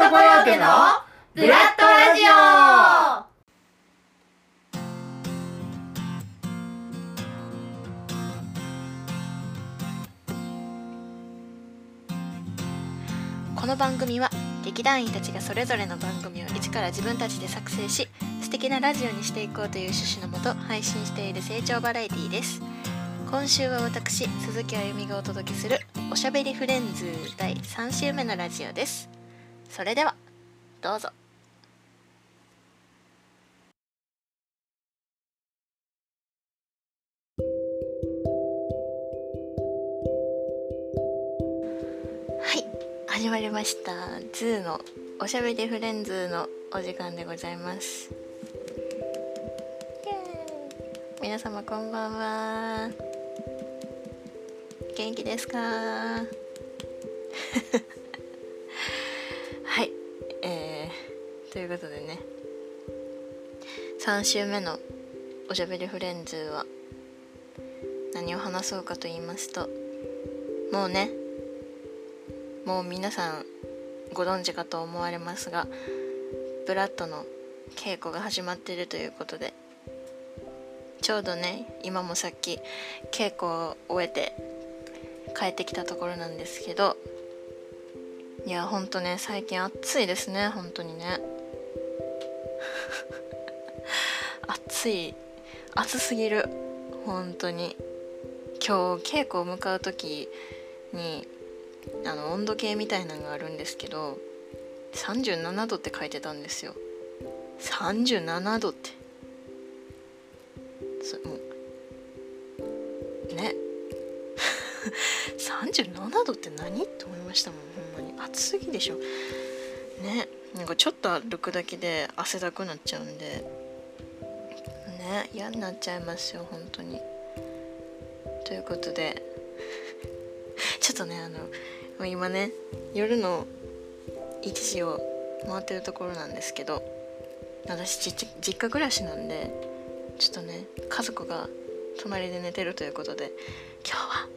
トコヨーテのブラッドラジオ。この番組は劇団員たちがそれぞれの番組を一から自分たちで作成し素敵なラジオにしていこうという趣旨のもと配信している成長バラエティーです。今週は私鈴木あゆみがお届けするおしゃべりフレンズ第3週目のラジオです。それではどうぞ。はい始まりました。ズーのおしゃべりフレンズのお時間でございます。皆様こんばんは。元気ですか？いうことでね。3週目のおしゃべりフレンズは何を話そうかと言いますともうねもう皆さんご存知かと思われますがブラッドの稽古が始まっているということでちょうどね今もさっき稽古を終えて帰ってきたところなんですけどいやほんとね最近暑いですね本当にね。暑い暑すぎる。本当に。今日稽古を向かう時にあの温度計みたいなのがあるんですけど37度って書いてたんですよ。37度って。そもうね。37度って何？って思いましたもんほんまに。暑すぎでしょ。ね。なんかちょっと歩くだけで汗だくなっちゃうんで。ね嫌になっちゃいますよ本当に。ということで ちょっとねあの今ね夜の1時を回ってるところなんですけど私実家暮らしなんでちょっとね家族が隣で寝てるということで今日は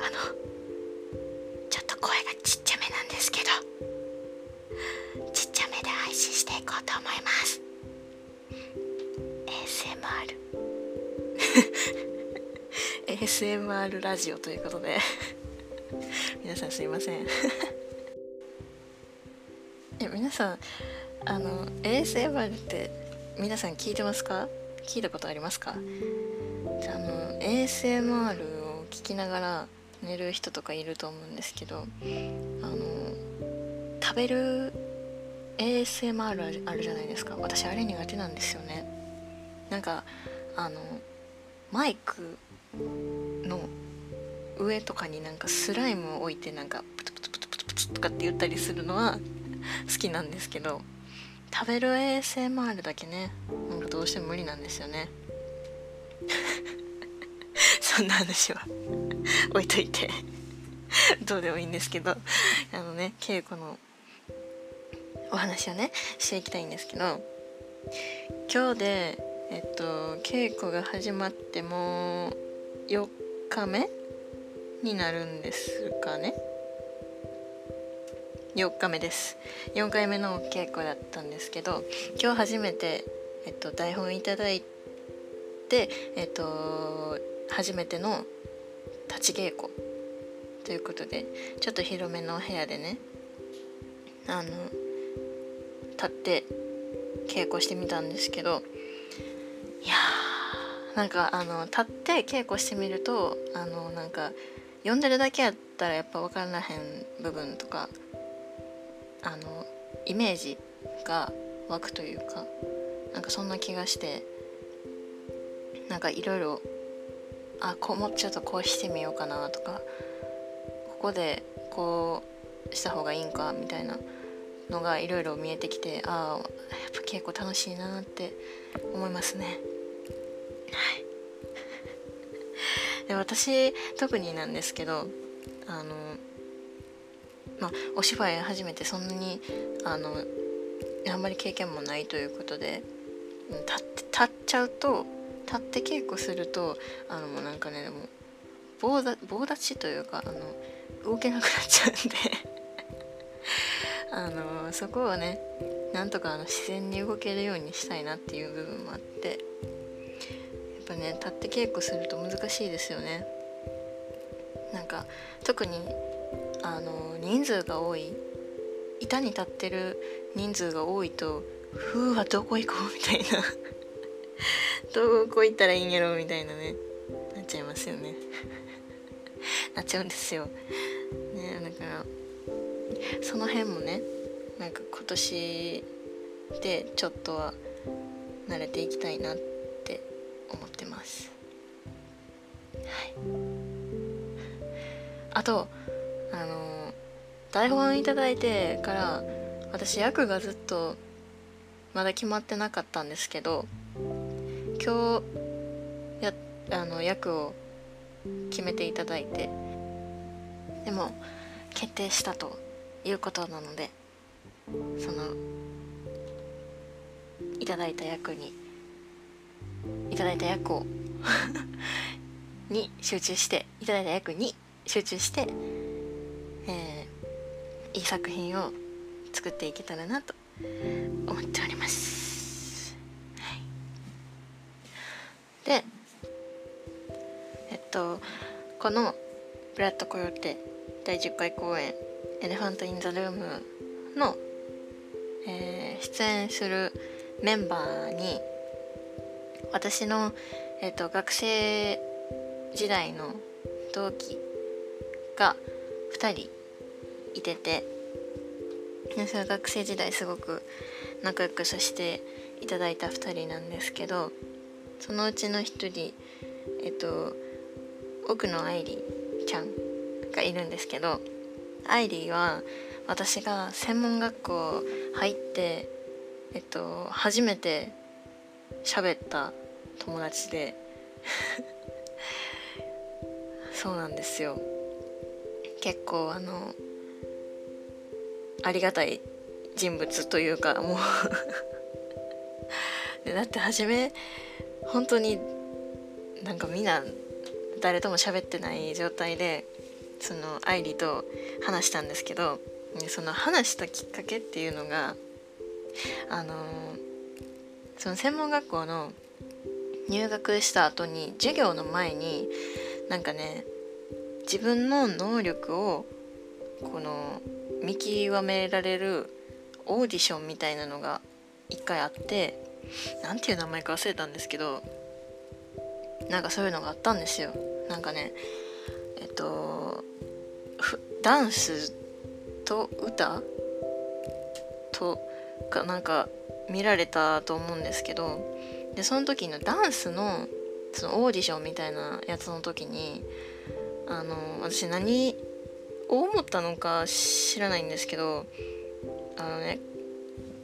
あのちょっと声がちっちゃめなんですけどちっちゃめで配信していこうと思います。ASMR ASMR ラジオということで。皆さんすいません。え皆さんあの ASMR って皆さん聞いてますか？聞いたことありますか？じゃあの ASMR を聞きながら寝る人とかいると思うんですけどあの食べる ASMR あるじゃないですか。私あれ苦手なんですよね。なんかあのマイクの上とかになんかスライムを置いてなんかプツプツプツプツプツとかって言ったりするのは好きなんですけど食べる ASMR だけねなんかどうしても無理なんですよねそんな話は置いといてどうでもいいんですけどあのね稽古のお話をねしていきたいんですけど今日でえっと稽古が始まってもう4日目になるんですかね。4日目です。4回目の稽古だったんですけど今日初めて、えっと、台本いただいてえっと初めての立ち稽古ということでちょっと広めのお部屋でねあの立って稽古してみたんですけどいやーなんかあの立って稽古してみるとあのなんか読んでるだけやったらやっぱ分からへん部分とかあのイメージが湧くというかなんかそんな気がしてなんかいろいろあこうもうちょっとこうしてみようかなとかここでこうした方がいいんかみたいなのがいろいろ見えてきてああやっぱ稽古楽しいなって思いますね。で私特になんですけどあのまあお芝居始めてそんなにあのあんまり経験もないということで立って立っちゃうと立って稽古するとあのもうなんかねも棒だ棒立ちというかあの動けなくなっちゃうんで あのそこをねなんとかあの自然に動けるようにしたいなっていう部分もあってぱね立って稽古すると難しいですよね。なんか特にあの人数が多い板に立ってる人数が多いと「ふうはどこ行こう」みたいな。どこ行ったらいいんやろみたいなねなっちゃいますよね。なっちゃうんですよ。ねだからその辺もねなんか今年でちょっとは慣れていきたいなって思ってます。はい。あとあの台本いただいてから私役がずっとまだ決まってなかったんですけど今日やあの役を決めていただいてでも決定したということなのでそのいただいた役にいただいた役をに集中していただいた役に集中して、えー、いい作品を作っていけたらなと思っております。はい、でえっとこの「ブラッド・コヨーテ」第10回公演「エレファント・イン・ザ・ルーム」の、えー、出演するメンバーに私の、えーと、学生時代の同期が2人いててそれ学生時代すごく仲良くさせていただいた2人なんですけどそのうちの1人えっ、と奥野愛梨ちゃんがいるんですけど愛梨は私が専門学校入ってえっと初めて喋った友達で。そうなんですよ。結構あのありがたい人物というかもう。だって初め本当になんかみんな誰とも喋ってない状態でその愛梨と話したんですけどその話したきっかけっていうのがあのその専門学校の入学した後に授業の前になんかね自分の能力をこの見極められるオーディションみたいなのが一回あって何ていう名前か忘れたんですけどなんかそういうのがあったんですよ。なんかねえっとダンスと歌とかなんか見られたと思うんですけどでその時のダンスのそのオーディションみたいなやつの時にあの私何を思ったのか知らないんですけどあのね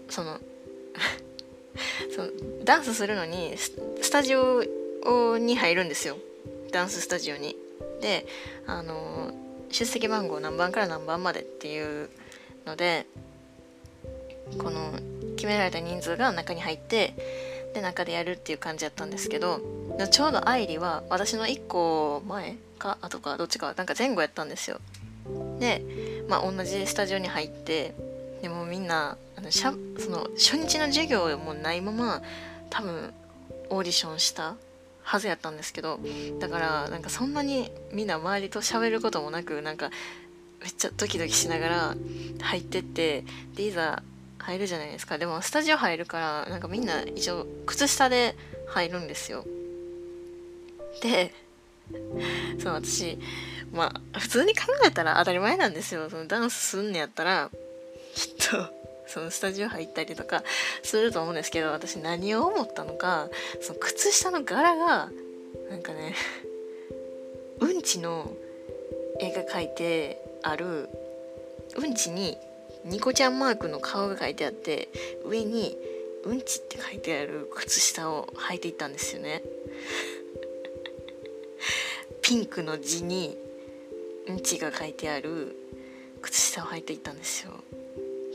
その そのダンスするのにスタジオに入るんですよダンススタジオに。であの出席番号何番から何番までっていうのでこの決められた人数が中に入ってで中でやるっていう感じだったんですけどちょうど愛梨は私の1個前か後かどっちかなんか前後やったんですよ。でまあ同じスタジオに入ってでもみんなあのしゃその初日の授業もないまま多分オーディションしたはずやったんですけどだからなんかそんなにみんな周りと喋ることもなくなんかめっちゃドキドキしながら入ってってでいざ入るじゃないですか。でもスタジオ入るからなんかみんな一応靴下で入るんですよ。でそう私まあ普通に考えたら当たり前なんですよ。そのダンスすんねやったらきっとそのスタジオ入ったりとかすると思うんですけど私何を思ったのかその靴下の柄がなんかね うんちの絵が描いてあるうんちにニコちゃんマークの顔が描いてあって上にうんちって書いてある靴下を履いていったんですよね。ピンクの字にうんちが書いてある靴下を履いていったんですよ。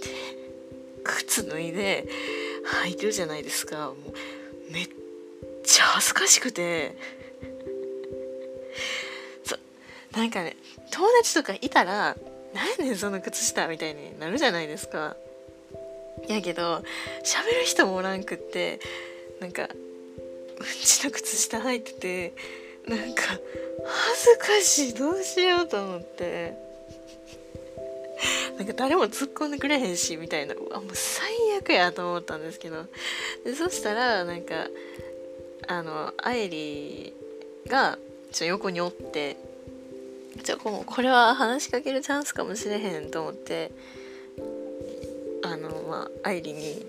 で靴脱いで履いてるじゃないですか。もうめっちゃ恥ずかしくて。そなんかね友達とかいたら何やねんその靴下みたいになるじゃないですか。やけど喋る人もおらんくってなんかうちの靴下履いててなんか恥ずかしいどうしようと思って。なんか誰も突っ込んでくれへんしみたいな。うわもう最悪やと思ったんですけど。でそしたらなんかあの愛梨がちょ横におってじゃここれは話しかけるチャンスかもしれへんと思ってあのまあ愛梨に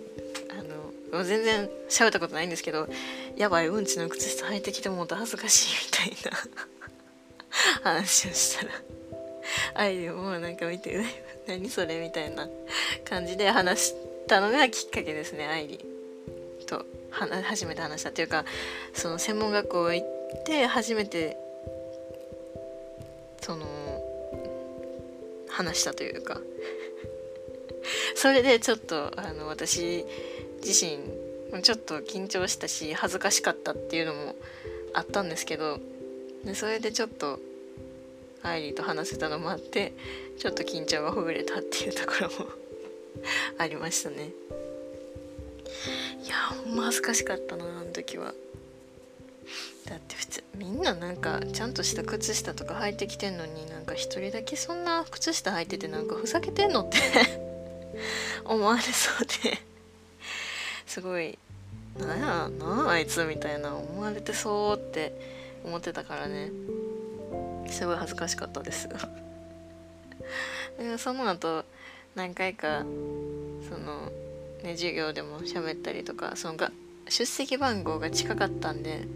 あのもう全然喋ったことないんですけどやばいうんちの靴下履いてきてもうと恥ずかしいみたいな 話をしたら愛梨もなんか見て「何それ?」みたいな感じで話したのがきっかけですね愛梨と初めて話したっていうかその専門学校行って初めて話したというか。それでちょっとあの私自身ちょっと緊張したし恥ずかしかったっていうのもあったんですけどでそれでちょっとアイリーと話せたのもあってちょっと緊張がほぐれたっていうところも ありましたね。いやほんま恥ずかしかったなあの時は。だって普通みんななんかちゃんとした靴下とか履いてきてんのになんか一人だけそんな靴下履いててなんかふざけてんのって 思われそうで。すごい。なんやなあいつみたいな思われてそうって思ってたからね。すごい恥ずかしかったです。でその後何回かそのね授業でも喋ったりとかそのが出席番号が近かったんで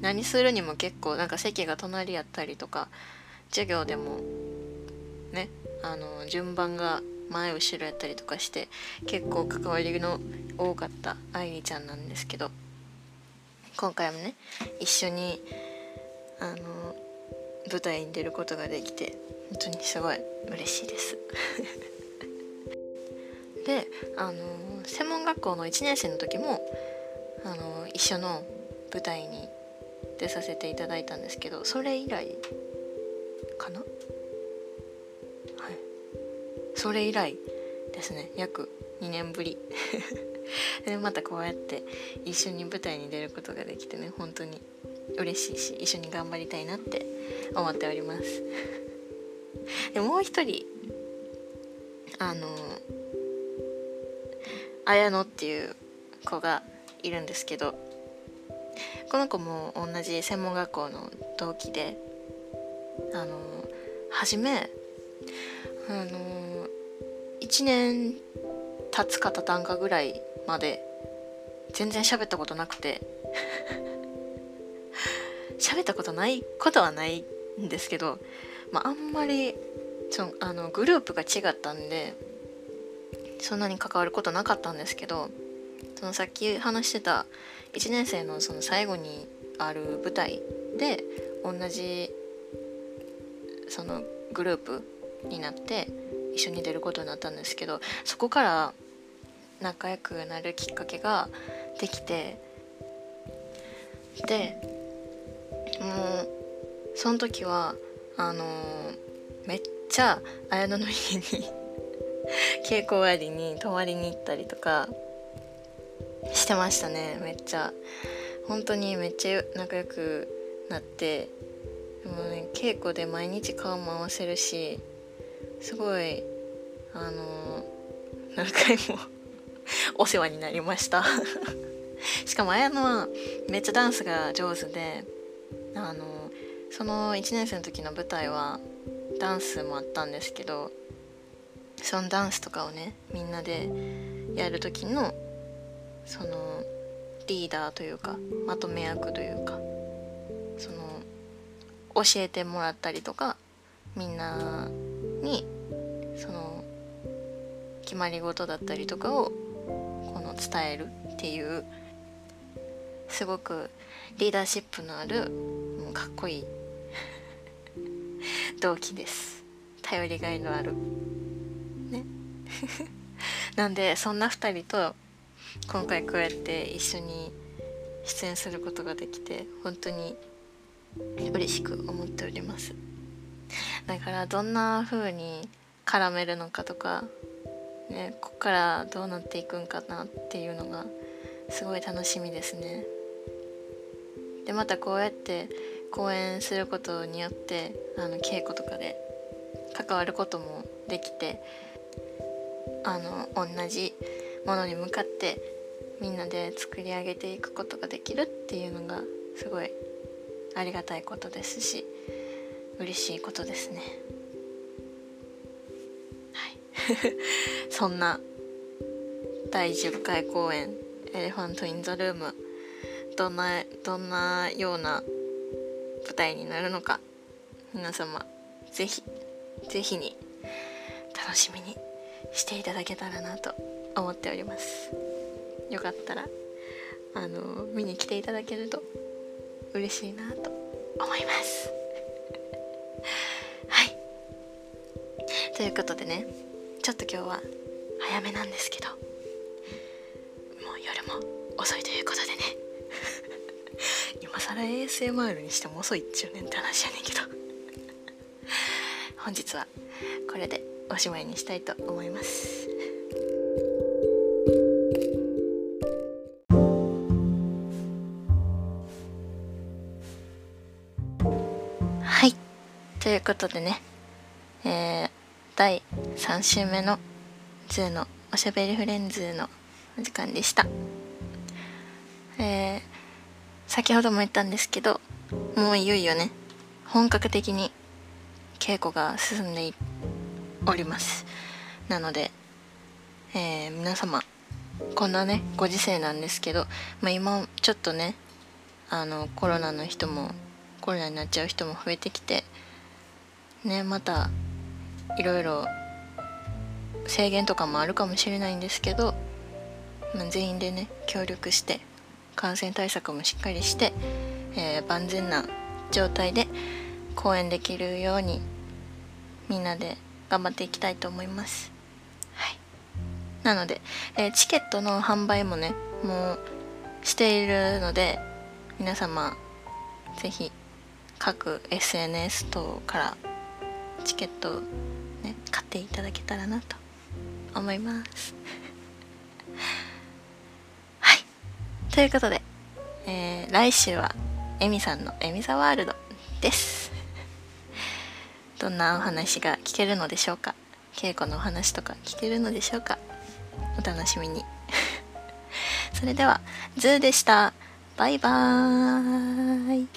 何するにも結構なんか席が隣やったりとか授業でもねあの順番が前後ろやったりとかして結構関わりの多かった愛梨ちゃんなんですけど今回もね一緒にあの舞台に出ることができて本当にすごい嬉しいです。であの専門学校の1年生の時もあの一緒の舞台に出させていただいたんですけどそれ以来かな？はい。それ以来ですね。約2年ぶり。でまたこうやって一緒に舞台に出ることができてね本当に嬉しいし一緒に頑張りたいなって思っております。でもう一人あの綾乃っていう子がいるんですけどこの子も同じ専門学校の同期であの初めあの1年経つか経たんかぐらいまで全然喋ったことなくて 喋ったことないことはないんですけど、まあ、あんまりそのあのグループが違ったんでそんなに関わることなかったんですけどそのさっき話してた1年生のその最後にある舞台で同じそのグループになって一緒に出ることになったんですけどそこから仲良くなるきっかけができてでもうその時はあのー、めっちゃ綾乃の家に 稽古終わりに泊まりに行ったりとかしてましたね。めっちゃ。本当にめっちゃ仲良くなって。もうね稽古で毎日顔も合わせるしすごいあの、何回も お世話になりました。しかも綾乃はめっちゃダンスが上手であのその1年生の時の舞台はダンスもあったんですけどそのダンスとかをねみんなでやる時のそのリーダーというかまとめ役というかその教えてもらったりとかみんなにその決まり事だったりとかをこの伝えるっていうすごくリーダーシップのあるかっこいい 同期です。頼りがいのある。ね。なんでそんな2人と今回こうやって一緒に出演することができて本当に嬉しく思っておりますだからどんな風に絡めるのかとか、ね、ここからどうなっていくんかなっていうのがすごい楽しみですね。でまたこうやって講演することによってあの稽古とかで関わることもできてあの同じものに向かってみんなで作り上げていくことができるっていうのがすごいありがたいことですし嬉しいことですね。はい。そんな第10回公演「エレファント・イン・ザ・ルーム」どんなどんなような舞台になるのか皆様ぜひぜひに楽しみに。していただけたらなと思っております。よかったらあの見に来ていただけると嬉しいなと思います。はい。ということでねちょっと今日は早めなんですけどもう夜も遅いということでね 今更 ASMR にしても遅いっちゅうねんって話やねんけど。本日はこれでおしまいにしたいと思います。はい。ということでね。えー、第3週目のズーのおしゃべりフレンズのお時間でした。えー、先ほども言ったんですけどもういよいよね。本格的に稽古が進んでいおります。なので、えー、皆様こんなねご時世なんですけど、まあ、今ちょっとねあのコロナの人もコロナになっちゃう人も増えてきてねまたいろいろ制限とかもあるかもしれないんですけど、まあ、全員でね協力して感染対策もしっかりして、えー、万全な状態で公演できるようにみんなで頑張っていきたいと思います。はい、なので、えー、チケットの販売もねもうしているので皆様是非各 SNS 等からチケットをね買っていただけたらなと思います。はい。ということで、えー、来週はエミさんのエミザワールドです。どんなお話が聞けるのでしょうか？稽古のお話とか聞けるのでしょうか？お楽しみに。それではズーでした。バイバーイ。